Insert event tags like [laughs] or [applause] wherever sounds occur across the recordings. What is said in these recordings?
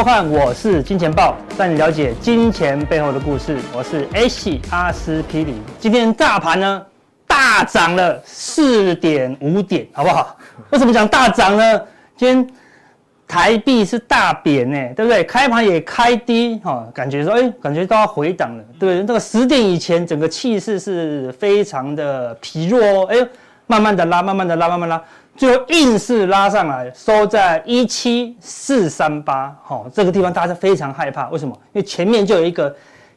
收看，我是金钱豹，带你了解金钱背后的故事。我是 H 阿司匹林。今天大盘呢大涨了四点五点，好不好？为什么讲大涨呢？今天台币是大贬呢，对不对？开盘也开低，哈，感觉说，哎，感觉都要回档了，对不对？这个十点以前，整个气势是非常的疲弱哦，哎，慢慢的拉，慢慢的拉，慢慢拉。最后硬是拉上来，收在一七四三八，好，这个地方大家非常害怕，为什么？因为前面就有一个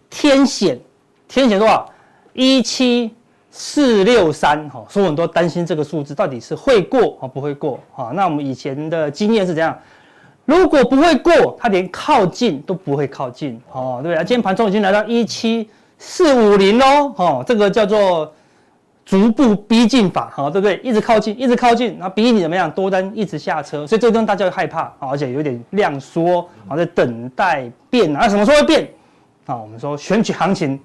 天险，天险多少？一七四六三，哈，所以我很多担心这个数字到底是会过啊，不会过，啊。那我们以前的经验是怎样？如果不会过，它连靠近都不会靠近，哦，对啊，今天盘中已经来到一七四五零喽，哈，这个叫做。逐步逼近法，好，对不对？一直靠近，一直靠近，然后逼你怎么样？多单一直下车，所以这个地方大家会害怕，而且有点量缩，好，在等待变，啊，什么时候会变？啊，我们说选举行情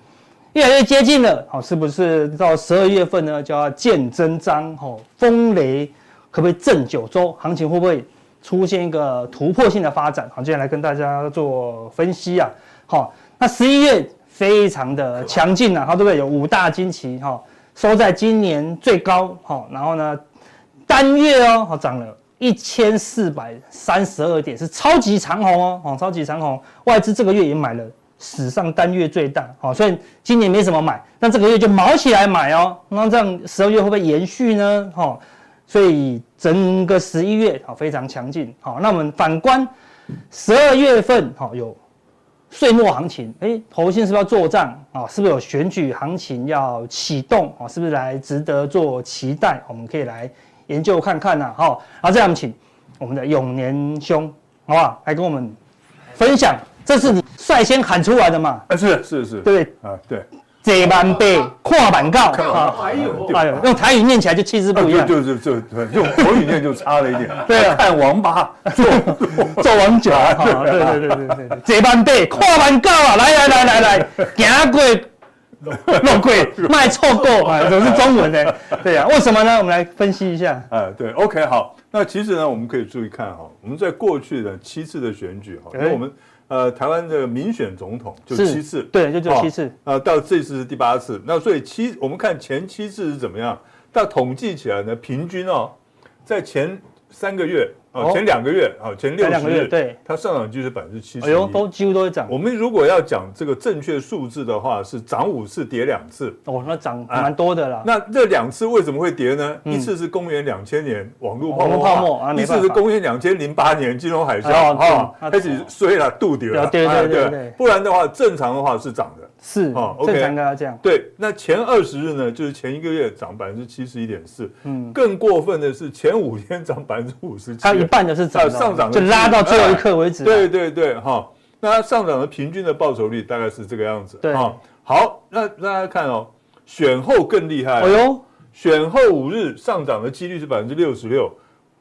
越来越接近了，好，是不是到十二月份呢就要见真章？吼，风雷可不可以震九州？行情会不会出现一个突破性的发展？好，接下来跟大家做分析啊，好，那十一月非常的强劲啊，好，对不对？有五大惊奇，哈。收在今年最高，好，然后呢，单月哦，好涨了一千四百三十二点，是超级长红哦，哦，超级长红，外资这个月也买了史上单月最大，好，所以今年没什么买，那这个月就卯起来买哦，那这样十二月会不会延续呢？哈，所以整个十一月好非常强劲，好，那我们反观十二月份，好有。岁末行情，哎，投信是不是要做账啊？是不是有选举行情要启动啊？是不是来值得做期待？我们可以来研究看看呐，哈。好，这样请我们的永年兄，好不好？来跟我们分享，这是你率先喊出来的嘛？啊，是是是，对啊，对。这万倍跨板告啊！哎呦，哎呦，用台语念起来就气质不一样，就就就对，用国语念就差了一点。对啊，看王八做 [laughs] 做王九啊！对对对对对对，这万倍跨板告啊！来来来来来，行过路过卖错过啊！[laughs] 都是中文的，对呀？为什么呢？我们来分析一下。哎，对，OK，好。那其实呢，我们可以注意看哈，我们在过去的七次的选举哈，因为我们。呃，台湾的民选总统就七次，对，就就七次。啊、呃，到这次是第八次。那所以七，我们看前七次是怎么样？到统计起来呢，平均哦，在前三个月。哦，前两个月啊，前六十日，对，它上涨就是百分之七十。哎呦，都几乎都会涨。我们如果要讲这个正确数字的话，是涨五次，跌两次。哦，那涨蛮多的啦。那这两次为什么会跌呢？一次是公元两千年网络泡沫，一次是公元两千零八年金融海啸，哈，开始衰了，度跌了。对对对对。不然的话，正常的话是涨的。是哦，OK，正常应该要这样。对，那前二十日呢，就是前一个月涨百分之七十一点四。嗯，更过分的是前五天涨百分之五十七。它一半的是涨。上涨就拉到最后一刻为止。对对对，哈，那它上涨的平均的报酬率大概是这个样子。对，好，那大家看哦，选后更厉害。哎呦，选后五日上涨的几率是百分之六十六，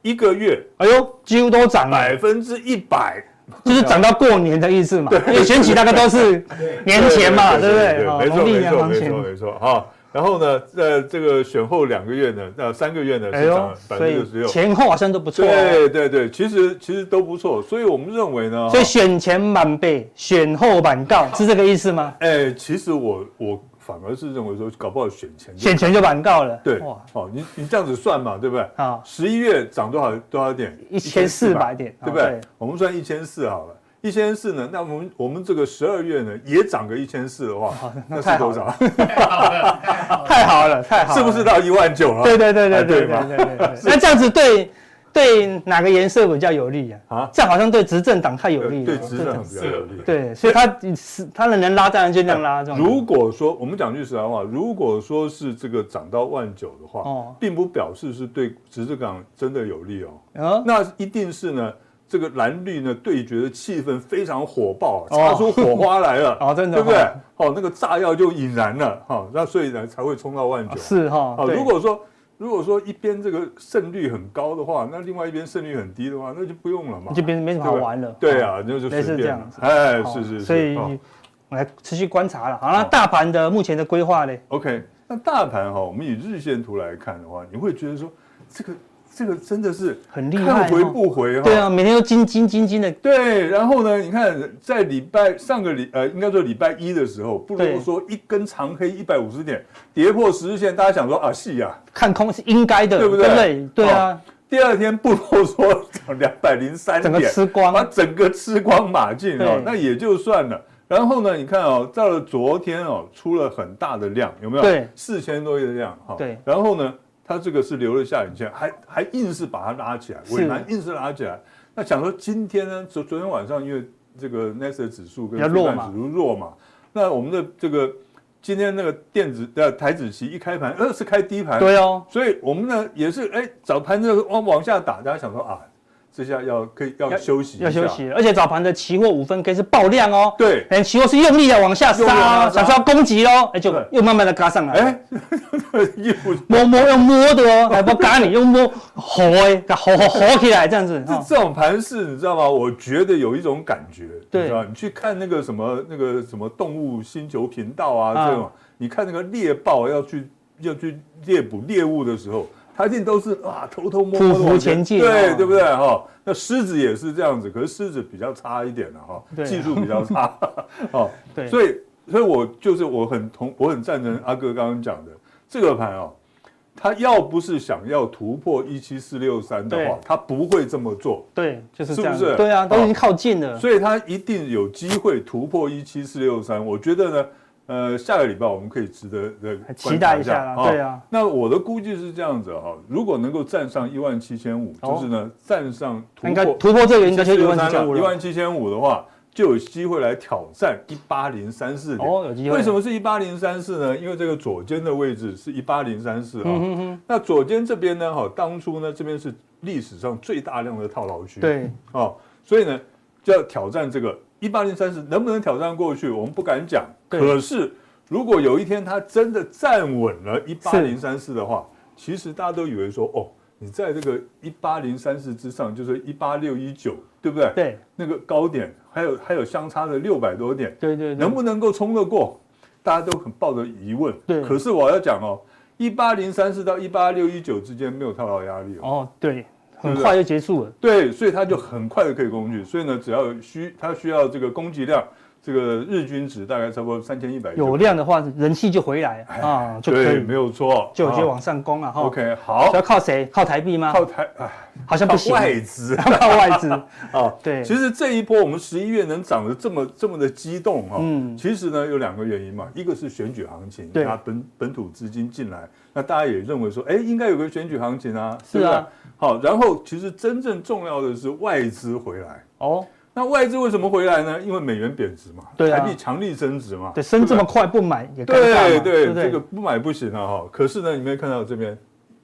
一个月，哎呦，几乎都涨了百分之一百，就是涨到过年的意思嘛。对，因为选举大概都是年前嘛，对不对？没错，没错，没错，没错，哈。然后呢，在这个选后两个月呢，那三个月呢是涨百分之六十六，前后好像都不错。对对对，其实其实都不错，所以我们认为呢，所以选前满倍，选后满告，是这个意思吗？哎，其实我我反而是认为说，搞不好选前选前就完告了。对，哇，哦，你你这样子算嘛，对不对？啊，十一月涨多少多少点？一千四百点，对不对？我们算一千四好了。一千四呢？那我们我们这个十二月呢，也涨个一千四的话，那是多少？[laughs] 太好了，太好了，[laughs] 是不是到一万九了？对对对对对对对对。那这样子对对哪个颜色比较有利啊？啊，这好像对执政党太有利了。对执政党比较有利。对，所以他是他的能拉，当然就这样拉。如果说我们讲句实在话，如果说是这个涨到万九的话，并不表示是对执政党真的有利哦。那一定是呢。这个蓝绿呢对决的气氛非常火爆，擦出火花来了，[laughs] 哦，真的，对不对？哦，那个炸药就引燃了，哈，那所以呢才会冲到万九，是哈。啊，如果说如果说一边这个胜率很高的话，那另外一边胜率很低的话，那就不用了嘛，就变成没什么好玩了。对啊，那就。是这样子。哎，是是是。所以我来持续观察了。好，那大盘的目前的规划呢？OK，那大盘哈，我们以日线图来看的话，你会觉得说这个。这个真的是很厉害，看回不回哈。对啊，每天都金金金金的。对，然后呢，你看在礼拜上个礼呃，应该说礼拜一的时候，不如说一根长黑一百五十点跌破十日线，大家想说啊，是呀，看空是应该的，对不对？对对啊。第二天不如说涨两百零三点，整个吃光，把整个吃光马进哦，那也就算了。然后呢，你看哦，到了昨天哦，出了很大的量，有没有？对，四千多亿的量哈。对，然后呢？它这个是留了下影线，还还硬是把它拉起来，尾盘硬是拉起来。那想说今天呢，昨昨天晚上因为这个 n a s a 指数跟费半指数弱嘛，那我们的这个今天那个电子的台子期一开盘，呃是开低盘，对哦，所以我们呢也是哎早盘这个往往下打，大家想说啊。这下要可以要休息，要休息，而且早盘的期货五分 K 是爆量哦。对，连期货是用力的往下杀，想说要攻击喽，哎，就又慢慢的嘎上来。哎，[laughs] 摸摸用摸的哦，还不嘎你，又摸吼哎，吼吼吼起来这样子。这这种盘势你知道吗？我觉得有一种感觉，对，你知道你去看那个什么那个什么动物星球频道啊，这种，你看那个猎豹要去要去猎捕猎物的时候。他一定都是啊，偷偷摸摸前进，对对不对哈？那狮子也是这样子，可是狮子比较差一点了哈，技术比较差 [laughs] 哦。对，所以所以我就是我很同我很赞成阿哥刚刚讲的这个盘哦，他要不是想要突破一七四六三的话，他不会这么做。对，就是这样，是不是？对啊，都已经靠近了，所以他一定有机会突破一七四六三。我觉得呢。呃，下个礼拜我们可以值得的期待一下，对啊。那我的估计是这样子哈，如果能够站上一万七千五，就是呢站上突破突破这个应该是一万七千五了。一万七千五的话，就有机会来挑战一八零三四点。哦，有机会。为什么是一八零三四呢？因为这个左肩的位置是一八零三四啊。那左肩这边呢，哈，当初呢这边是历史上最大量的套牢区。对。哦，所以呢就要挑战这个。一八零三四能不能挑战过去？我们不敢讲。可是，如果有一天它真的站稳了一八零三四的话，其实大家都以为说，哦，你在这个一八零三四之上，就是一八六一九，对不对？对。那个高点还有还有相差的六百多点，对对。能不能够冲得过？大家都很抱着疑问。对。可是我要讲哦，一八零三四到一八六一九之间没有套牢压力哦。哦，对。很快就结束了，对，所以它就很快的可以攻击，所以呢，只要需它需要这个攻击量，这个日均值大概差不多三千一百，有量的话，人气就回来啊，就可以，没有错，就就往上攻了哈。OK，好，要靠谁？靠台币吗？靠台，哎，好像不行，外资，靠外资。[laughs] [laughs] 啊，对。其实这一波我们十一月能涨得这么这么的激动哈，嗯，其实呢有两个原因嘛，一个是选举行情，对，本本土资金进来，那大家也认为说，哎，应该有个选举行情啊，是啊。好，然后其实真正重要的是外资回来哦。那外资为什么回来呢？因为美元贬值嘛，对啊，台币强力升值嘛，对，升这么快不买也尴尬对对，这个不买不行啊哈。可是呢，你没有看到这边。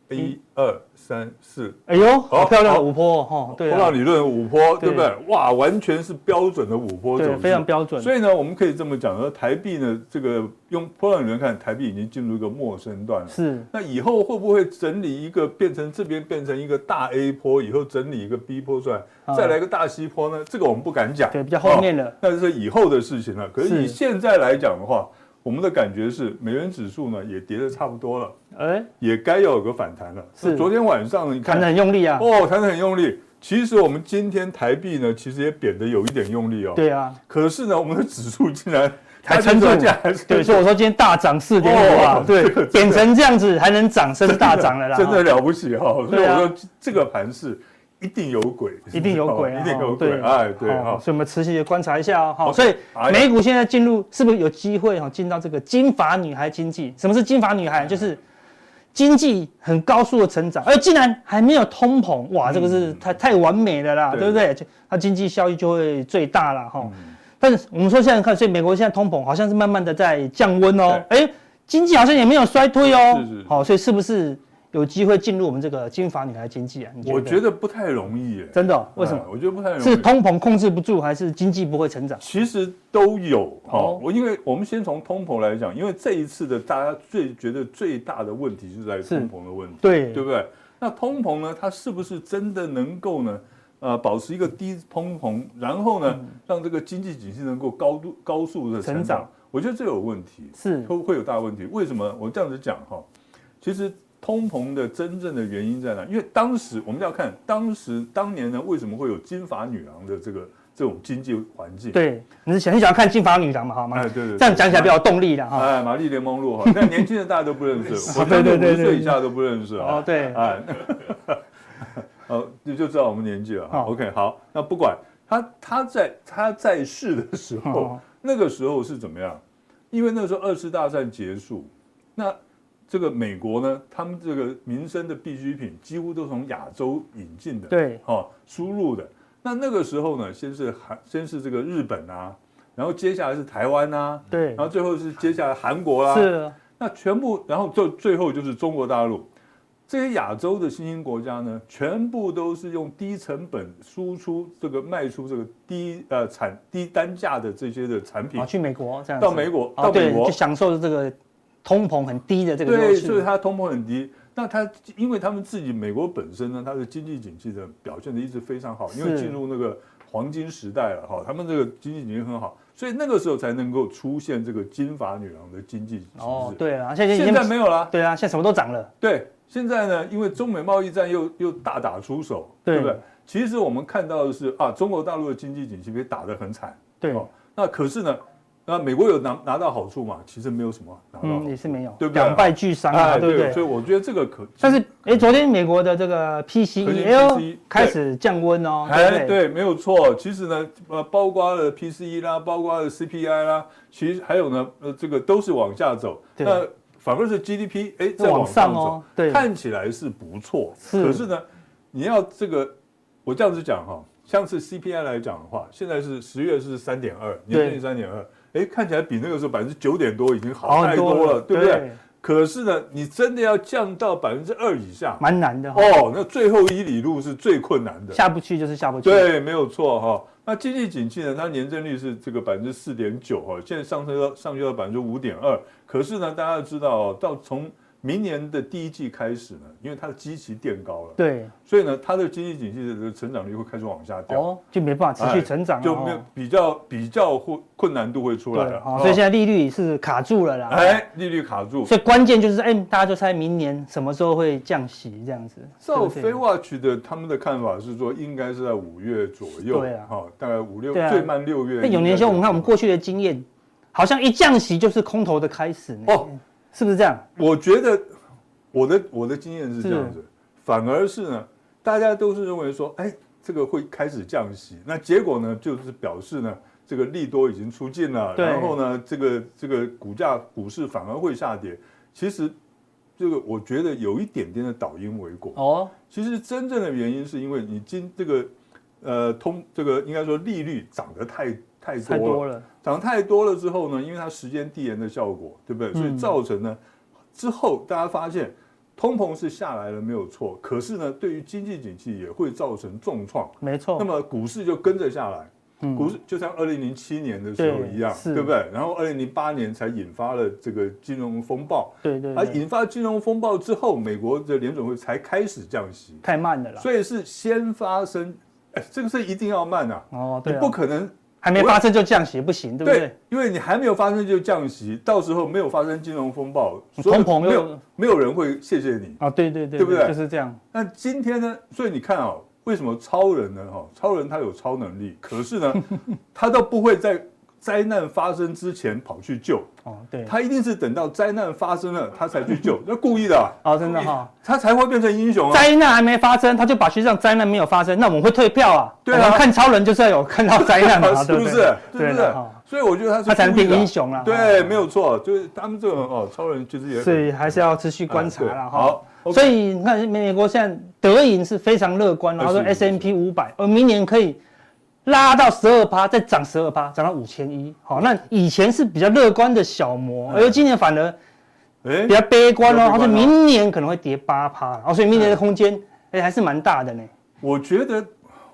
一二三四，哎呦，好漂亮的五坡哈！对，波浪理论五坡，对不对？哇，完全是标准的五坡走势，非常标准。所以呢，我们可以这么讲，说台币呢，这个用波浪理论看，台币已经进入一个陌生段了。是，那以后会不会整理一个，变成这边变成一个大 A 坡，以后整理一个 B 坡出来，再来一个大 C 坡呢？这个我们不敢讲，对，比较后面的，那是以后的事情了。可是以现在来讲的话。我们的感觉是，美元指数呢也跌得差不多了，哎，也该要有个反弹了。是昨天晚上你看，很用力啊。哦，弹得很用力。其实我们今天台币呢，其实也贬得有一点用力哦。对啊。可是呢，我们的指数竟然 [laughs] 还撑住价，对，所以我说今天大涨四点五啊，对，贬成这样子还能涨，升大涨了啦，真的了不起哈。所以我说这个盘势。一定有鬼，一定有鬼，一定有鬼，哎，对，好，所以我们持续的观察一下哦，好，所以美股现在进入是不是有机会哈，进到这个金发女孩经济？什么是金发女孩？就是经济很高速的成长，而竟然还没有通膨，哇，这个是太太完美的啦，对不对？它经济效益就会最大了哈。但是我们说现在看，所以美国现在通膨好像是慢慢的在降温哦，哎，经济好像也没有衰退哦，好，所以是不是？有机会进入我们这个金发女孩经济啊？我觉得不太容易耶，真的、哦？为什么、嗯？我觉得不太容易。是通膨控制不住，还是经济不会成长？其实都有哈。我、哦、因为我们先从通膨来讲，因为这一次的大家最觉得最大的问题就是在通膨的问题，对对不对？那通膨呢，它是不是真的能够呢？呃，保持一个低通膨，然后呢，嗯、让这个经济景气能够高度高速的成长，成长我觉得这有问题，是会会有大问题。为什么我这样子讲哈？其实。通膨的真正的原因在哪？因为当时我们要看当时当年呢，为什么会有金发女郎的这个这种经济环境？对，你是想你想要看金发女郎嘛？好吗？哎，对对，这样讲起来比较有动力的哈。哎，玛丽莲梦露哈，[laughs] 那年轻人大家都不认识，我五十岁以下都不认识啊。哦，对，哎，[laughs] 哦，就就知道我们年纪了哈。OK，好，那不管他他在他在世的时候，那个时候是怎么样？因为那个时候二次大战结束，那。这个美国呢，他们这个民生的必需品几乎都从亚洲引进的，对，哦，输入的。那那个时候呢，先是韩，先是这个日本啊，然后接下来是台湾啊，对，然后最后是接下来韩国啦、啊，是。那全部，然后最最后就是中国大陆，这些亚洲的新兴国家呢，全部都是用低成本输出这个卖出这个低呃产低单价的这些的产品，去美国这样到美国到美国就享受这个。通膨很低的这个对，所以它通膨很低。那它因为他们自己美国本身呢，它的经济景气的表现的一直非常好，因为进入那个黄金时代了哈，他们这个经济景气很好，所以那个时候才能够出现这个金发女郎的经济哦，对啊，现在现在没有了。对啊，现在什么都涨了。对，现在呢，因为中美贸易战又又大打出手，对不对？其实我们看到的是啊，中国大陆的经济景气被打得很惨。对，那可是呢？那美国有拿拿到好处嘛？其实没有什么拿到，嗯，也是没有，对不对？两败俱伤啊，对不对？所以我觉得这个可，但是哎，昨天美国的这个 PCE 开始降温哦，哎，对，没有错。其实呢，呃，包括了 PCE 啦，包括了 CPI 啦，其实还有呢，呃，这个都是往下走。那反而是 GDP 哎在往上走，对，看起来是不错。可是呢，你要这个，我这样子讲哈，像是 CPI 来讲的话，现在是十月是三点二，年增率三点二。哎，看起来比那个时候百分之九点多已经好太多了，对不对？可是呢，你真的要降到百分之二以下，蛮难的哦。那最后一里路是最困难的，下不去就是下不去。对，没有错哈。那经济景气呢？它年增率是这个百分之四点九哈，现在上升到上去到百分之五点二。可是呢，大家要知道，到从明年的第一季开始呢，因为它的基期垫高了，对，所以呢，它的经济景气的这个成长率会开始往下掉，哦，就没办法持续成长，就没有比较比较会困难度会出来了，所以现在利率是卡住了啦，哎，利率卡住，所以关键就是哎，大家就猜明年什么时候会降息这样子。照 FedWatch 的他们的看法是说，应该是在五月左右，对啊，哈，大概五六最慢六月。那永年兄，我们看我们过去的经验，好像一降息就是空头的开始呢，哦，是不是这样？我觉得。我的我的经验是这样子，反而是呢，大家都是认为说，哎，这个会开始降息，那结果呢，就是表示呢，这个利多已经出尽了，然后呢，这个这个股价股市反而会下跌。其实，这个我觉得有一点点的倒因为果。哦，其实真正的原因是因为你今这个呃通这个应该说利率涨得太太多了，多了涨太多了之后呢，因为它时间递延的效果，对不对？所以造成呢，嗯、之后大家发现。通膨是下来了，没有错。可是呢，对于经济景气也会造成重创。没错。那么股市就跟着下来。嗯。股市就像二零零七年的时候一样，对，对不对？然后二零零八年才引发了这个金融风暴。对对。而引发金融风暴之后，美国的联准会才开始降息。太慢了啦。所以是先发生，哎，这个是一定要慢啊。哦，对啊。你不可能。还没发生就降息不行，对不对？因为你还没有发生就降息，到时候没有发生金融风暴，通膨没有没有人会谢谢你啊！对对对，对不对？就是这样。那今天呢？所以你看啊，为什么超人呢？哈，超人他有超能力，可是呢，[laughs] 他都不会在灾难发生之前跑去救。哦，对，他一定是等到灾难发生了，他才去救，[laughs] 那故意的。哦，真的哈，他才会变成英雄啊。灾难还没发生，他就把学长灾难没有发生，那我们会退票啊。对啊，看超人就是要有看到灾难 [laughs] 嘛，是不是？对的。所以我觉得他是他才能变英雄了。对，没有错，就是他们这种哦，超人其实也。所以还是要持续观察了哈。好，所以你看美国现在德银是非常乐观，然后说 S M P 五百，而明年可以。拉到十二趴，再涨十二趴，涨到五千一。好，那以前是比较乐观的小摩，而今年反而哎，比较悲观哦，他说明年可能会跌八趴，然后所以明年的空间哎还是蛮大的呢。我觉得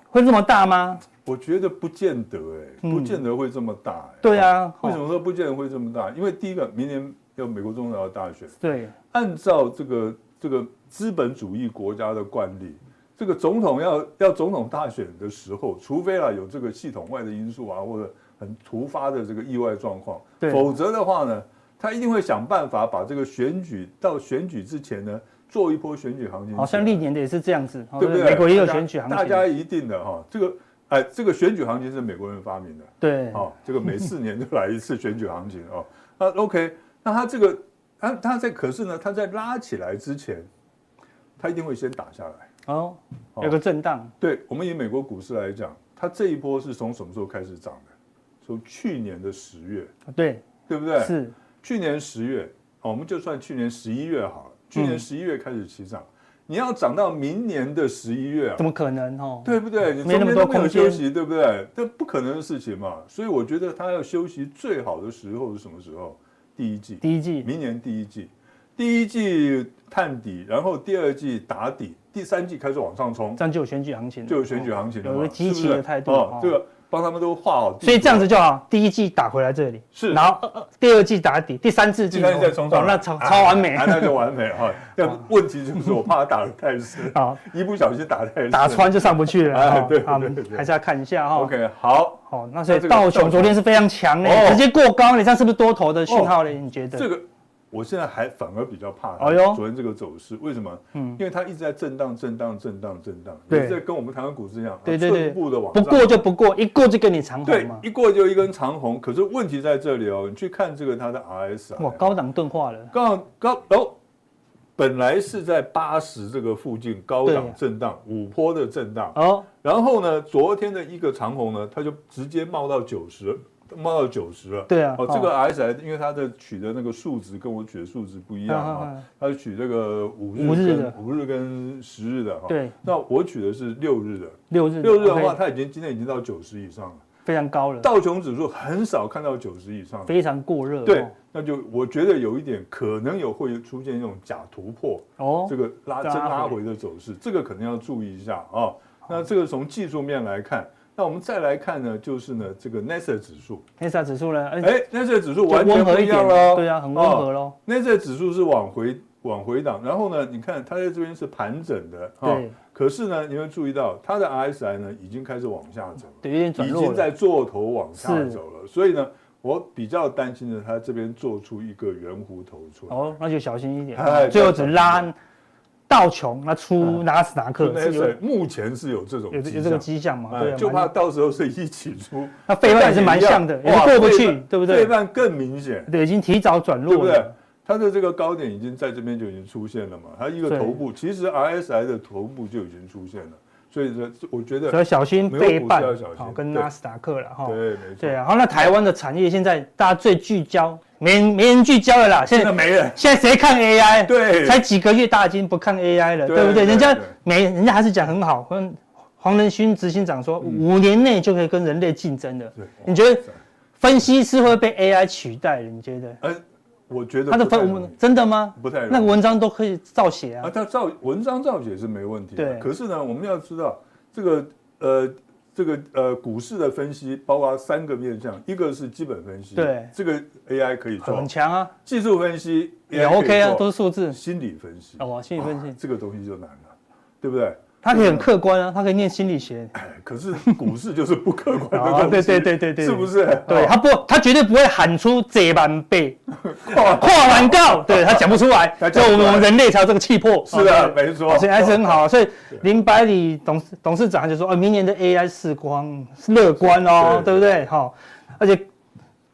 会这么大吗？我觉得不见得哎，不见得会这么大。对啊，为什么说不见得会这么大？因为第一个，明年要美国总统要大选。对，按照这个这个资本主义国家的惯例，这个总统要要总统大选的时候，除非啊有这个系统外的因素啊，或者很突发的这个意外状况，否则的话呢，他一定会想办法把这个选举到选举之前呢，做一波选举行情。好像历年的也是这样子，对不对？美国也有选举行情，大家一定的哈，这个。哎，这个选举行情是美国人发明的，对，哦，这个每四年就来一次选举行情哦。那 OK，那他这个，他他在可是呢，他在拉起来之前，他一定会先打下来哦，有个震荡。对，我们以美国股市来讲，它这一波是从什么时候开始涨的？从去年的十月，对，对不对？是去年十月，我们就算去年十一月好了，去年十一月开始起涨。你要涨到明年的十一月啊？怎么可能哦？对不对？你中间都没有休息，对不对？这不可能的事情嘛。所以我觉得他要休息最好的时候是什么时候？第一季。第一季。明年第一季，第一季探底，然后第二季打底，第三季开始往上冲，这样就有选举行情，就有选举行情了，有个积极的态度。哦，这个。帮他们都画好，所以这样子就好。第一季打回来这里是，然后第二季打底，第三次季再冲上，那超超完美，那就完美哈。[laughs] 但问题就是我怕他打得太深啊，一不小心打太深，打穿就上不去了。对，好，还是要看一下哈。OK，好，好，那所以道琼昨天是非常强的，直接过高，你这样是不是多头的讯号呢？你觉得？这个。我现在还反而比较怕它。昨天这个走势，为什么？嗯，因为它一直在震荡、震荡、震荡、震荡，对，在跟我们台湾股市一样，对对对，步的往，不过就不过，一过就跟你长红，对，一过就一根长红。可是问题在这里哦，你去看这个它的 RSI，哇，高档钝化了，高高哦，本来是在八十这个附近高档震荡，五波的震荡。哦，然后呢，昨天的一个长虹呢，它就直接冒到九十。冒到九十了，对啊，哦，这个 RSI 因为它的取的那个数值跟我取的数值不一样啊，它是取这个五日跟五日跟十日的哈，对，那我取的是六日的，六日六日的话，它已经今天已经到九十以上了，非常高了。道琼指数很少看到九十以上，非常过热，对，那就我觉得有一点可能有会出现一种假突破哦，这个拉真拉回的走势，这个可能要注意一下啊。那这个从技术面来看。那我们再来看呢，就是呢，这个 NASDAQ 指数，NASDAQ 指数呢，哎，NASDAQ 指数完全不一样了，对啊，很温和喽。NASDAQ 指数是往回往回档，然后呢，你看它在这边是盘整的，对。可是呢，你会注意到它的 RSI 呢已经开始往下走，对，有点转弱，已经在做头往下走了。所以呢，我比较担心的，它这边做出一个圆弧头出来。哦，那就小心一点，最后只拉。道琼那出纳斯达克，目前是有这种有有这个迹象嘛？对，就怕到时候是一起出。那费曼也是蛮像的，也过不去，对不对？费曼更明显，对，已经提早转弱了，对不对？它的这个高点已经在这边就已经出现了嘛？它一个头部，其实 RSI 的头部就已经出现了，所以说我觉得，要小心背半，好，跟纳斯达克了哈。对，没错。对啊，好，那台湾的产业现在大家最聚焦。没人没人聚焦了啦，现在没人。现在谁看 AI？对，才几个月，大家已经不看 AI 了，对不对？人家没，人家还是讲很好。黄黄仁勋执行长说，五年内就可以跟人类竞争的。你觉得分析师会被 AI 取代？你觉得？呃，我觉得他的分真的吗？不太。那个文章都可以照写啊。啊，他照文章照写是没问题。对。可是呢，我们要知道这个呃。这个呃，股市的分析包括三个面向，一个是基本分析，对，这个 AI 可以做很强啊。技术分析也 OK 啊，都是数字。心理分析哦，心理分析这个东西就难了，对不对？他可以很客观啊，他可以念心理学。哎，可是股市就是不客观的 [laughs] 东西，对对对对对，是不是？对他不，他绝对不会喊出这版背 [laughs] 跨跨完告，对他讲不出来，[laughs] 就我们人类才有这个气魄。是的，没错，所以还是很好。所以林百里董事董事长就说，哦，明年的 AI 视光乐观哦，对不对？好，而且。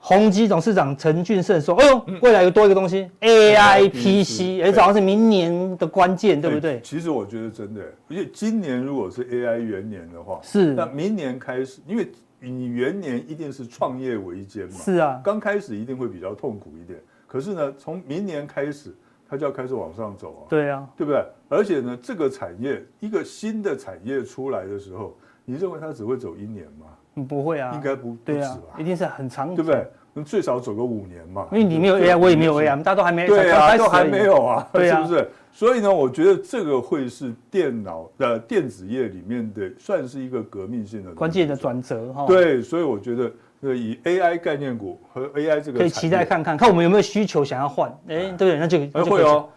宏基董事长陈俊盛说：“哎呦，未来有多一个东西，AI PC，哎，这好像是明年的关键，对不对？”其实我觉得真的，而且今年如果是 AI 元年的话，是那明年开始，因为你元年一定是创业维艰嘛，是啊，刚开始一定会比较痛苦一点。可是呢，从明年开始，它就要开始往上走啊，对啊，对不对？而且呢，这个产业一个新的产业出来的时候，你认为它只会走一年吗？不会啊，应该不，对啊，一定是很长，对不对？最少走个五年嘛。因为你没有 AI，我也没有 AI，大家都还没对啊，都还没有啊，[laughs] 对啊，是不是？所以呢，我觉得这个会是电脑的电子业里面的算是一个革命性的关键的转折哈。对，所以我觉得以 AI 概念股和 AI 这个可以期待看看，看我们有没有需求想要换。哎，对不对？那就会哦。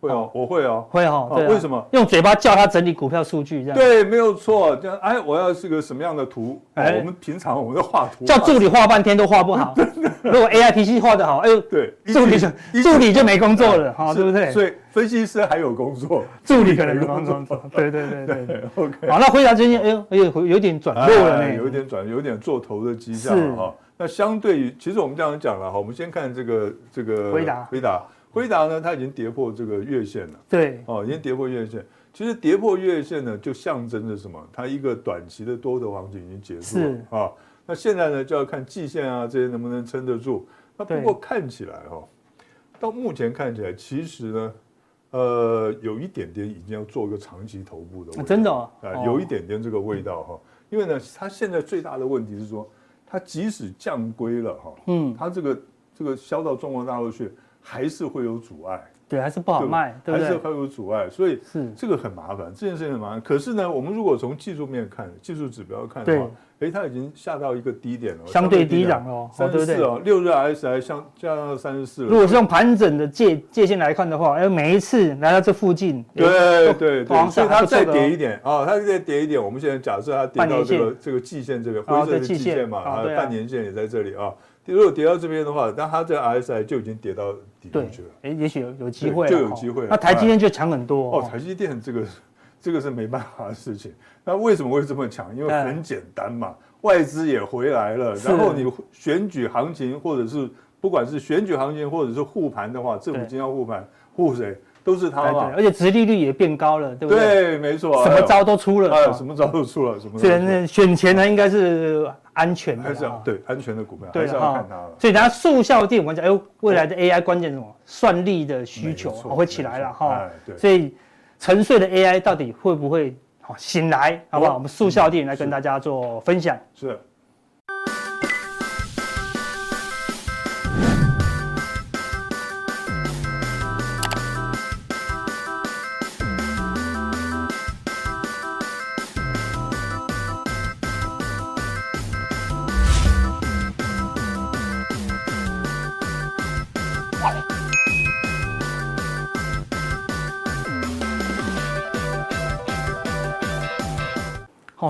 会哦，我会哦，会哦。对，为什么？用嘴巴叫他整理股票数据，这样对，没有错。这样，哎，我要是个什么样的图？哎，我们平常我们都画图，叫助理画半天都画不好。[laughs] 如果 AI PC 画得好，哎呦，对，助理就助理就没工作了，哈，对不对？所以分析师还有工作，助理可能有工作。对对对对对。OK，好，那回答最近哎呦，哎呦，有点转弱了呢，有点转，有点做头的迹象哈。那相对于，其实我们这样讲了哈，我们先看这个这个辉达，辉达。辉达呢，它已经跌破这个月线了。对，哦，已经跌破月线。其实跌破月线呢，就象征着什么？它一个短期的多头行情已经结束了啊、哦。那现在呢，就要看季线啊这些能不能撑得住。那不过看起来哈、哦，到目前看起来，其实呢，呃，有一点点已经要做一个长期头部的味道、啊。真的啊、哦，有一点点这个味道哈。因为呢，它现在最大的问题是说，它即使降归了哈，嗯，它这个这个销到中国大陆去。还是会有阻碍，对，还是不好卖，对不对？还是会有阻碍，所以是。这个很麻烦，这件事情很麻烦。可是呢，我们如果从技术面看，技术指标看的话，哎，它已经下到一个低点了，相对低档哦，三十四哦，六日 RSI 相降到三十四了。如果是用盘整的界界限来看的话，哎，每一次来到这附近，对对对，所以它再跌一点啊，它再跌一点，我们现在假设它跌到这个这个季线这个灰色的季线嘛，啊，半年线也在这里啊。如果跌到这边的话，那它这个 RSI 就已经跌到底部去了。哎，也许有有机会，就有机会。那台积电就强很多哦。台积电这个这个是没办法的事情。[laughs] 那为什么会这么强？因为很简单嘛，外资也回来了。然后你选举行情，或者是不管是选举行情，或者是护盘的话，政府经要护盘护谁？都是他嘛，而且殖利率也变高了，对不对？对，没错，什么招都出了，哎，什么招都出了，什么？所以选钱呢，应该是安全的，还是要对安全的股票，还是要看它了。所以大家速效电，我讲，哎，未来的 AI 关键什么？算力的需求会起来了哈。所以沉睡的 AI 到底会不会好醒来？好不好？我们速效电来跟大家做分享。是。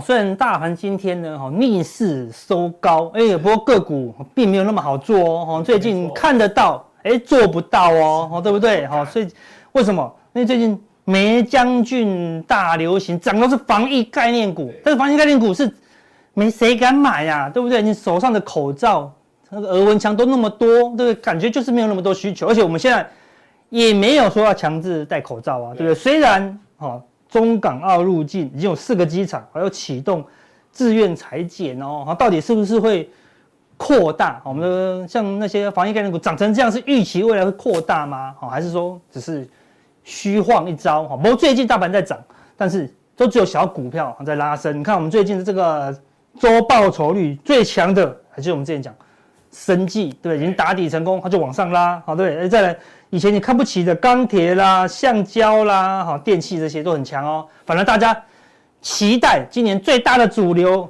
虽然大盘今天呢，哈逆势收高，哎，不过个股并没有那么好做哦，哈，最近看得到，哎，做不到哦，对不对？好，所以为什么？因为最近梅将军大流行，涨的是防疫概念股，但是防疫概念股是没谁敢买呀，对不对？你手上的口罩、那个额温枪都那么多，对不对？感觉就是没有那么多需求，而且我们现在也没有说要强制戴口罩啊，对不对？虽然，哈。中港澳入境已经有四个机场，还要启动自愿采检哦，到底是不是会扩大？我们的像那些防疫概念股涨成这样，是预期未来会扩大吗？还是说只是虚晃一招？哈不过最近大盘在涨，但是都只有小股票在拉升。你看我们最近的这个周报酬率最强的，还是我们之前讲生技，对，已经打底成功，它就往上拉，好，对，再来。以前你看不起的钢铁啦、橡胶啦、哈电器这些都很强哦。反正大家期待今年最大的主流，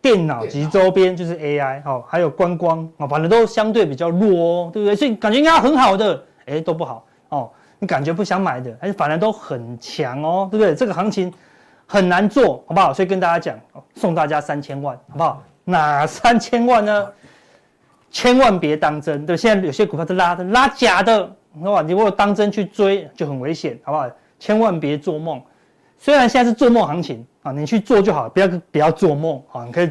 电脑及周边就是 AI 哈，还有观光啊，反正都相对比较弱哦，对不对？所以感觉应该很好的，哎都不好哦。你感觉不想买的，哎反正都很强哦，对不对？这个行情很难做，好不好？所以跟大家讲，送大家三千万，好不好？哪三千万呢？千万别当真，对，现在有些股票是拉的，拉假的。哇！你如果当真去追就很危险，好不好？千万别做梦。虽然现在是做梦行情啊，你去做就好，不要不要做梦啊。你可以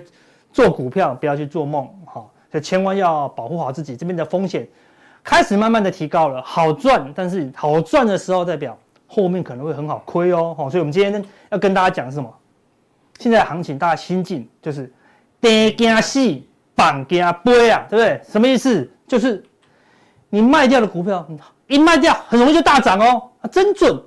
做股票，不要去做梦，好，就千万要保护好自己。这边的风险开始慢慢的提高了，好赚，但是好赚的时候代表后面可能会很好亏哦。好，所以我们今天要跟大家讲是什么？现在行情大家心境就是跌惊死，绑惊背啊，对不对？什么意思？就是你卖掉的股票。一卖掉很容易就大涨哦，啊，真准。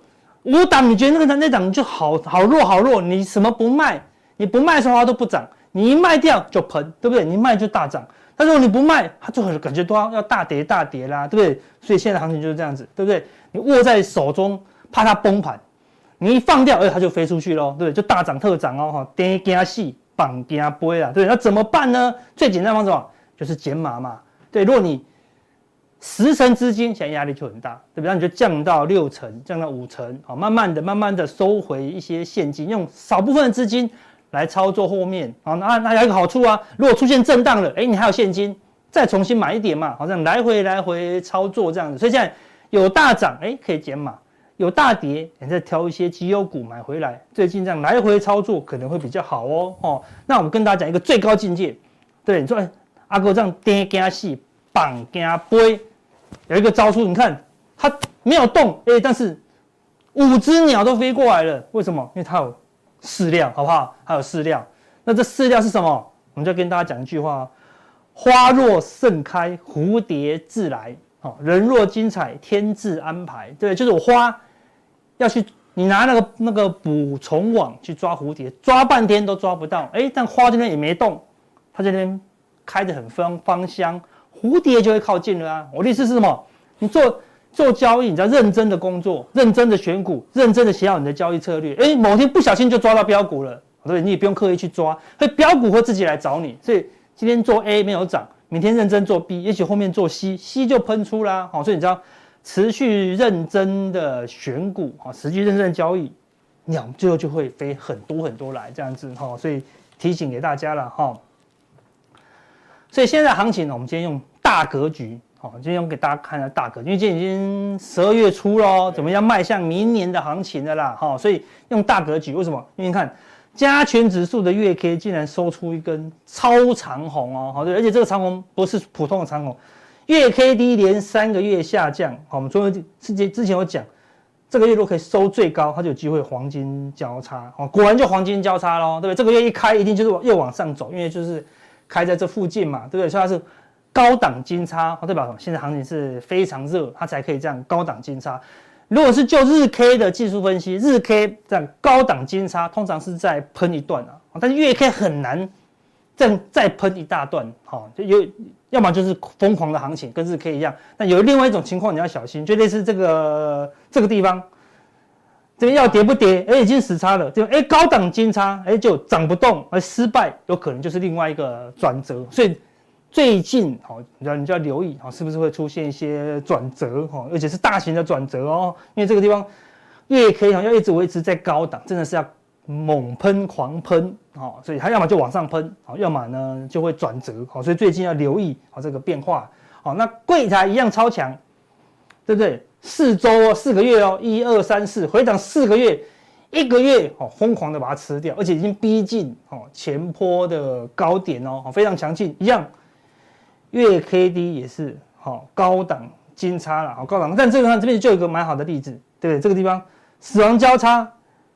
五档你觉得那个那档就好好弱好弱，你什么不卖？你不卖的时候它都不涨，你一卖掉就喷，对不对？你卖就大涨。但如果你不卖，它就很感觉都要要大跌大跌啦，对不对？所以现在行情就是这样子，对不对？你握在手中，怕它崩盘，你一放掉，哎，它就飞出去喽，对不对？就大涨特涨哦，哈，跌惊死，绑惊飞啦，对，那怎么办呢？最简单方法就是减码嘛，对，如果你十成资金，现在压力就很大，对不对？那你就降到六成，降到五成，好，慢慢的、慢慢的收回一些现金，用少部分的资金来操作后面，好，那那有一个好处啊，如果出现震荡了，哎，你还有现金，再重新买一点嘛，好像来回来回操作这样子。所以现在有大涨，哎，可以减码；有大跌，你再挑一些绩优股买回来。最近这样来回操作可能会比较好哦。哦，那我们跟大家讲一个最高境界，对，你说，哎，阿哥这样跌惊死，绑惊飞。有一个招数，你看它没有动，哎，但是五只鸟都飞过来了，为什么？因为它有饲料，好不好？它有饲料。那这饲料是什么？我们就跟大家讲一句话：花若盛开，蝴蝶自来；哦，人若精彩，天自安排。对，就是我花要去，你拿那个那个捕虫网去抓蝴蝶，抓半天都抓不到，哎，但花这边也没动，它这边开得很芳芳香。蝴蝶就会靠近了啊！我的意思是什么？你做做交易，你要认真的工作，认真的选股，认真的写好你的交易策略。哎，某天不小心就抓到标股了，对不对？你也不用刻意去抓，所以标股会自己来找你。所以今天做 A 没有涨，明天认真做 B，也许后面做 C，C 就喷出啦。好，所以你知道持续认真的选股啊，持续认真的交易，鸟最后就会飞很多很多来这样子哈。所以提醒给大家了哈。所以现在行情呢，我们今天用。大格局，好，今天我给大家看一下大格局，因为今天已经十二月初喽，怎么样迈向明年的行情的啦，哈，所以用大格局，为什么？因为你看加权指数的月 K 竟然收出一根超长红哦，好，对，而且这个长红不是普通的长红，月 K D 连三个月下降，好，我们昨天之前之前有讲，这个月如果可以收最高，它就有机会黄金交叉，哦，果然就黄金交叉喽，对不对？这个月一开一定就是又往上走，因为就是开在这附近嘛，对不对？所以它是。高档金叉，代表什么？现在行情是非常热，它才可以这样高档金叉。如果是就日 K 的技术分析，日 K 这样高档金叉，通常是在喷一段啊，但是月 K 很难这样再喷一大段，哈，就有要么就是疯狂的行情，跟日 K 一样。那有另外一种情况你要小心，就类似这个这个地方，这边要跌不跌？哎，已经死叉了，就哎高档金叉，哎就涨不动，而失败有可能就是另外一个转折，所以。最近好，你要你就要留意好，是不是会出现一些转折哈，而且是大型的转折哦。因为这个地方月 K 好要一直维持在高档，真的是要猛喷狂喷啊，所以它要么就往上喷，好，要么呢就会转折好，所以最近要留意好这个变化好。那柜台一样超强，对不对？四周哦，四个月哦，一二三四回档四个月，一个月哦，疯狂的把它吃掉，而且已经逼近哦前坡的高点哦，非常强劲一样。月 K D 也是好高档金叉了，好高档，但这个呢，这边就有一个蛮好的例子，对不对？这个地方死亡交叉，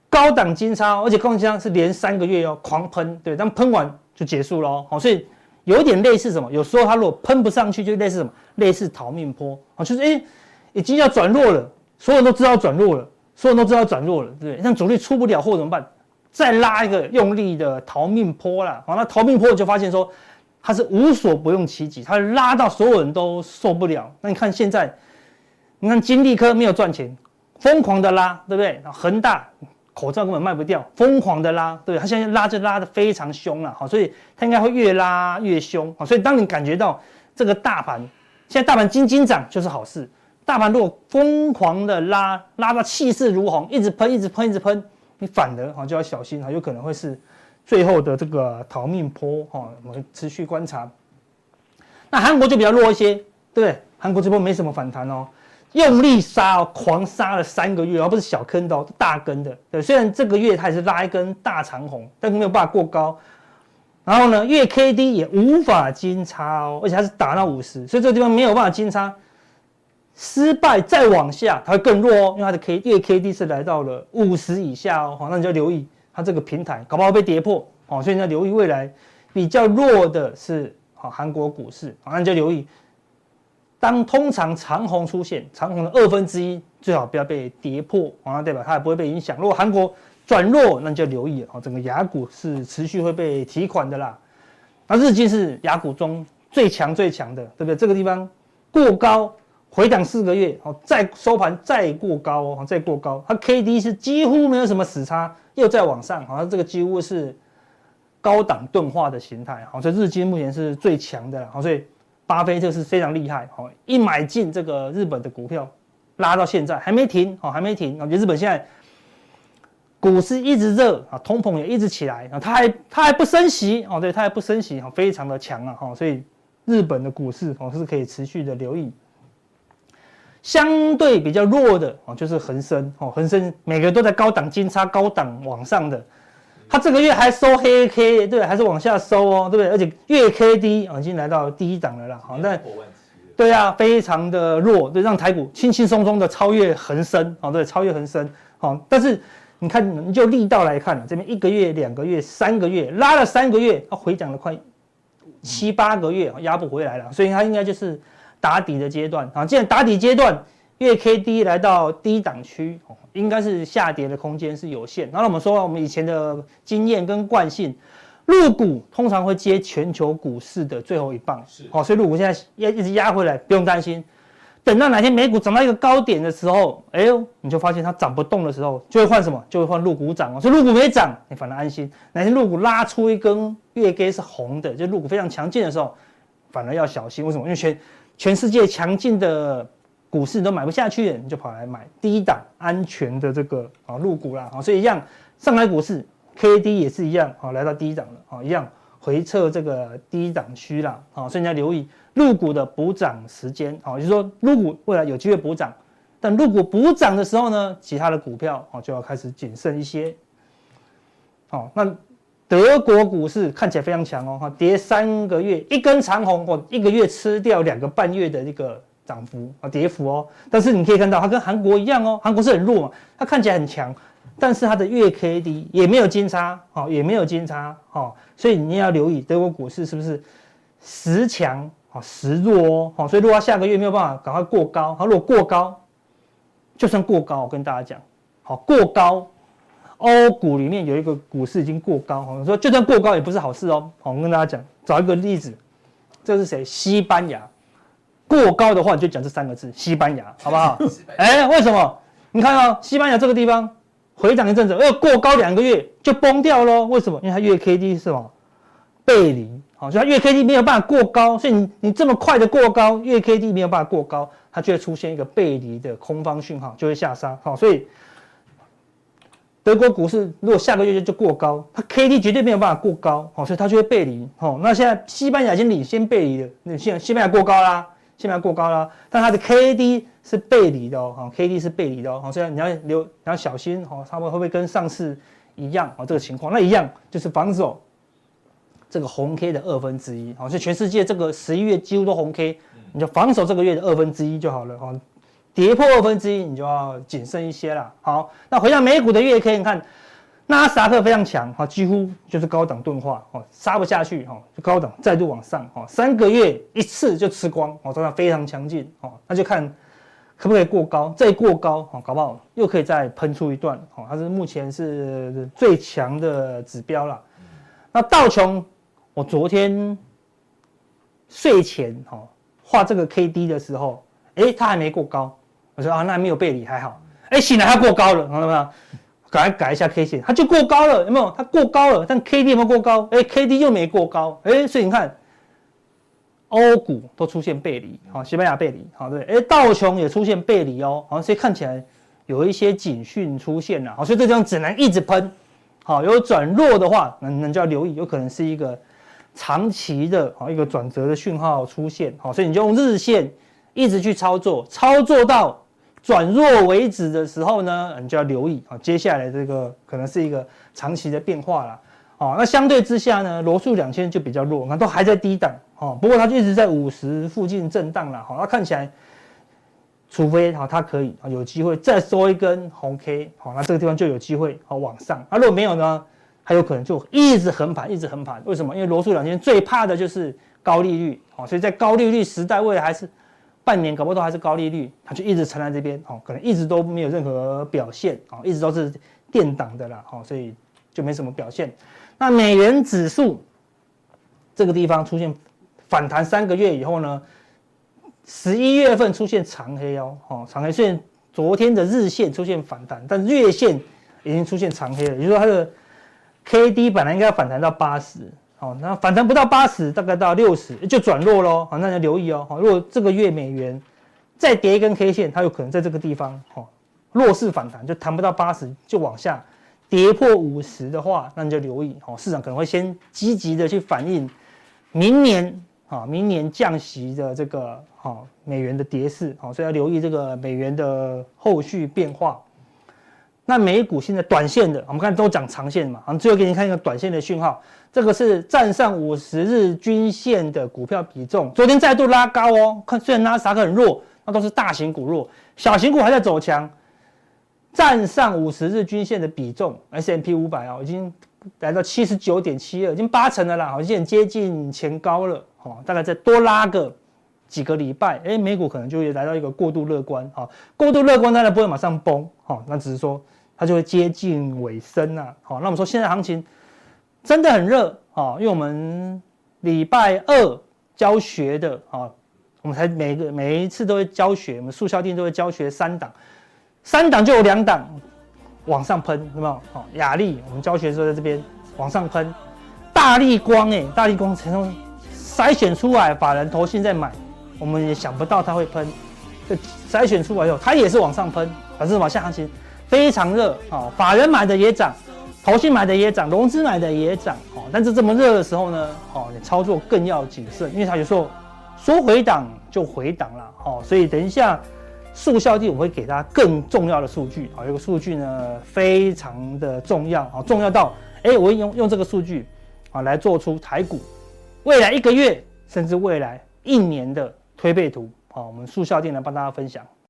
高档金叉，而且高档金叉是连三个月哦，狂喷，对，但喷完就结束了，好，所以有一点类似什么？有时候它如果喷不上去，就类似什么？类似逃命坡，啊，就是哎，已经要转弱了，所有人都知道转弱了，所有人都知道转弱了，对不对？但主力出不了货怎么办？再拉一个用力的逃命坡啦，好，那逃命坡就发现说。他是无所不用其极，他拉到所有人都受不了。那你看现在，你看金利科没有赚钱，疯狂的拉，对不对？恒大口罩根本卖不掉，疯狂的拉，对，他现在拉就拉得非常凶了，好，所以他应该会越拉越凶，好，所以当你感觉到这个大盘现在大盘金金涨就是好事，大盘如果疯狂的拉，拉到气势如虹，一直喷，一直喷，一直喷，你反而好就要小心，哈，有可能会是。最后的这个逃命坡哈，我们持续观察。那韩国就比较弱一些，对不对？韩国这波没什么反弹哦，用力杀哦，狂杀了三个月，而不是小坑的哦，大根的。对，虽然这个月它也是拉一根大长红，但是没有办法过高。然后呢，月 K D 也无法金叉哦，而且它是打到五十，所以这个地方没有办法金叉。失败再往下，它会更弱哦，因为它的 K 月 K D 是来到了五十以下哦，好，那你就留意。它这个平台搞不好被跌破哦，所以你要留意未来比较弱的是好韩国股市，好，那你就留意，当通常长虹出现，长虹的二分之一最好不要被跌破，啊，对吧？它也不会被影响。如果韩国转弱，那你就留意哦，整个牙股是持续会被提款的啦。那日经是牙股中最强最强的，对不对？这个地方过高回档四个月，哦，再收盘再过高哦，再过高，它 K D 是几乎没有什么死叉，又再往上，好像这个几乎是高档钝化的形态，好，所以日经目前是最强的，好，所以巴菲特是非常厉害，好，一买进这个日本的股票，拉到现在还没停，好，还没停，我觉得日本现在。股市一直热啊，通膨也一直起来啊，它还它还不升息哦，对，它还不升息，非常的强啊，哈，所以日本的股市哦是可以持续的留意。相对比较弱的哦，就是恒生哦，恒生每个都在高档金叉、高档往上的，它这个月还收黑 K，对，还是往下收哦，对不对？而且月 K D 啊，已经来到第一档了啦，好，那对啊，非常的弱，对，让台股轻轻松松的超越恒生，哦，对，超越恒生，好，但是。你看，你就力道来看了，这边一个月、两个月、三个月，拉了三个月，它回涨了快七八个月，压不回来了，所以它应该就是打底的阶段啊。既然打底阶段，月 K D 来到低档区，应该是下跌的空间是有限。然后我们说，我们以前的经验跟惯性，入股通常会接全球股市的最后一棒，是，好，所以入股现在压一直压回来，不用担心。等到哪天美股涨到一个高点的时候，哎呦，你就发现它涨不动的时候，就会换什么？就会换入股涨哦。所以入股没涨，你反而安心。哪天入股拉出一根月 K 是红的，就入股非常强劲的时候，反而要小心。为什么？因为全全世界强劲的股市都买不下去，你就跑来买低档安全的这个啊入股啦。啊，所以一样，上海股市 K D 也是一样啊，来到低档了啊，一样回撤这个低档区啦。啊，所以你要留意。入股的补涨时间，好，就是说入股未来有机会补涨，但入股补涨的时候呢，其他的股票啊就要开始谨慎一些。好，那德国股市看起来非常强哦，哈，跌三个月一根长红哦，一个月吃掉两个半月的一个涨幅啊跌幅哦，但是你可以看到它跟韩国一样哦，韩国是很弱嘛，它看起来很强，但是它的月 K D 也没有金叉，哦，也没有金叉，哦，所以你要留意德国股市是不是时强。啊，时弱哦，好，所以如果它下个月没有办法赶快过高，它，如果过高，就算过高，我跟大家讲，好，过高，欧股里面有一个股市已经过高，我说就算过高也不是好事哦，好，我跟大家讲，找一个例子，这是谁？西班牙，过高的话你就讲这三个字，西班牙，[laughs] 好不好？哎，为什么？你看哦，西班牙这个地方回涨一阵子，要过高两个月就崩掉喽？为什么？因为它月 K D 是什么？背离。好，所以它月 K D 没有办法过高，所以你你这么快的过高，月 K D 没有办法过高，它就会出现一个背离的空方讯号，就会下杀。好，所以德国股市如果下个月就就过高，它 K D 绝对没有办法过高，好，所以它就会背离。好，那现在西班牙已经领先背离了，那现在西班牙过高啦，西班牙过高啦，但它的 K D 是背离的哦，好，K D 是背离的哦，好，所以你要留，你要小心，好，他们会不会跟上次一样？好，这个情况，那一样就是防守。这个红 K 的二分之一，好，所以全世界这个十一月几乎都红 K，你就防守这个月的二分之一就好了，哈，跌破二分之一你就要谨慎一些了。好，那回到美股的月 K，你看纳斯达克非常强，哈，几乎就是高档钝化，哈，杀不下去，哈，就高档再度往上，哈，三个月一次就吃光，哦，这样非常强劲，哦，那就看可不可以过高，再过高，哈，搞不好又可以再喷出一段，哈，它是目前是最强的指标了。那道琼。我昨天睡前哈画这个 K D 的时候，哎，它还没过高。我说啊，那没有背离，还好。哎，醒来它过高了，看到没有？赶快改一下 K 线，它就过高了，有没有？它过高了，但 K D 有没有过高？哎，K D 又没过高。哎，所以你看，欧股都出现背离，好，西班牙背离，好对。哎，道琼也出现背离哦，好，所以看起来有一些警讯出现了，好，所以这张只能一直喷，好，有转弱的话，那那就要留意，有可能是一个。长期的啊一个转折的讯号出现，好，所以你就用日线一直去操作，操作到转弱为止的时候呢，你就要留意啊，接下来这个可能是一个长期的变化了，哦，那相对之下呢，罗素两千就比较弱，那都还在低档，哦，不过它就一直在五十附近震荡了，好，那看起来，除非哈它可以啊有机会再收一根红 K，好，那这个地方就有机会好往上，那如果没有呢？还有可能就一直横盘，一直横盘。为什么？因为罗素两千最怕的就是高利率，哦，所以在高利率时代，未来还是半年搞不好还是高利率，它就一直沉在这边，哦，可能一直都没有任何表现，哦，一直都是垫档的啦，哦，所以就没什么表现。那美元指数这个地方出现反弹三个月以后呢，十一月份出现长黑哦，哦，长黑虽然昨天的日线出现反弹，但月线已经出现长黑了，也就是说它的 K D 本来应该要反弹到八十，哦，那反弹不到八十，大概到六十就转弱喽，好，那你要留意哦，如果这个月美元再跌一根 K 线，它有可能在这个地方，哦，弱势反弹就弹不到八十就往下。跌破五十的话，那你就留意哦，市场可能会先积极的去反映明年啊，明年降息的这个哈美元的跌势，好，所以要留意这个美元的后续变化。那美股现在短线的，我们看都讲长线嘛，我们最后给你看一个短线的讯号，这个是站上五十日均线的股票比重，昨天再度拉高哦，看虽然纳斯达克很弱，那都是大型股弱，小型股还在走强。站上五十日均线的比重，S M P 五百啊，已经来到七十九点七二，已经八成了啦，好像接近前高了，哦，大概再多拉个几个礼拜，哎，美股可能就会来到一个过度乐观，啊，过度乐观当然不会马上崩，哈，那只是说它就会接近尾声啊，好，那我们说现在行情真的很热，啊，因为我们礼拜二教学的，啊，我们才每个每一次都会教学，我们速效店都会教学三档。三档就有两档往上喷，有没有？好，雅丽我们教学的时候在这边往上喷，大力光哎，大力光成功筛选出来，法人投信在买，我们也想不到它会喷，就筛选出来以后，它也是往上喷，反正往下行情非常热啊，法人买的也涨，投信买的也涨，融资买的也涨，哦，但是这么热的时候呢，哦，你操作更要谨慎，因为它有时候说回档就回档了，哦，所以等一下。速效地我会给大家更重要的数据啊，有个数据呢非常的重要啊，重要到哎，我会用用这个数据啊来做出台股未来一个月甚至未来一年的推背图啊，我们速效地来帮大家分享。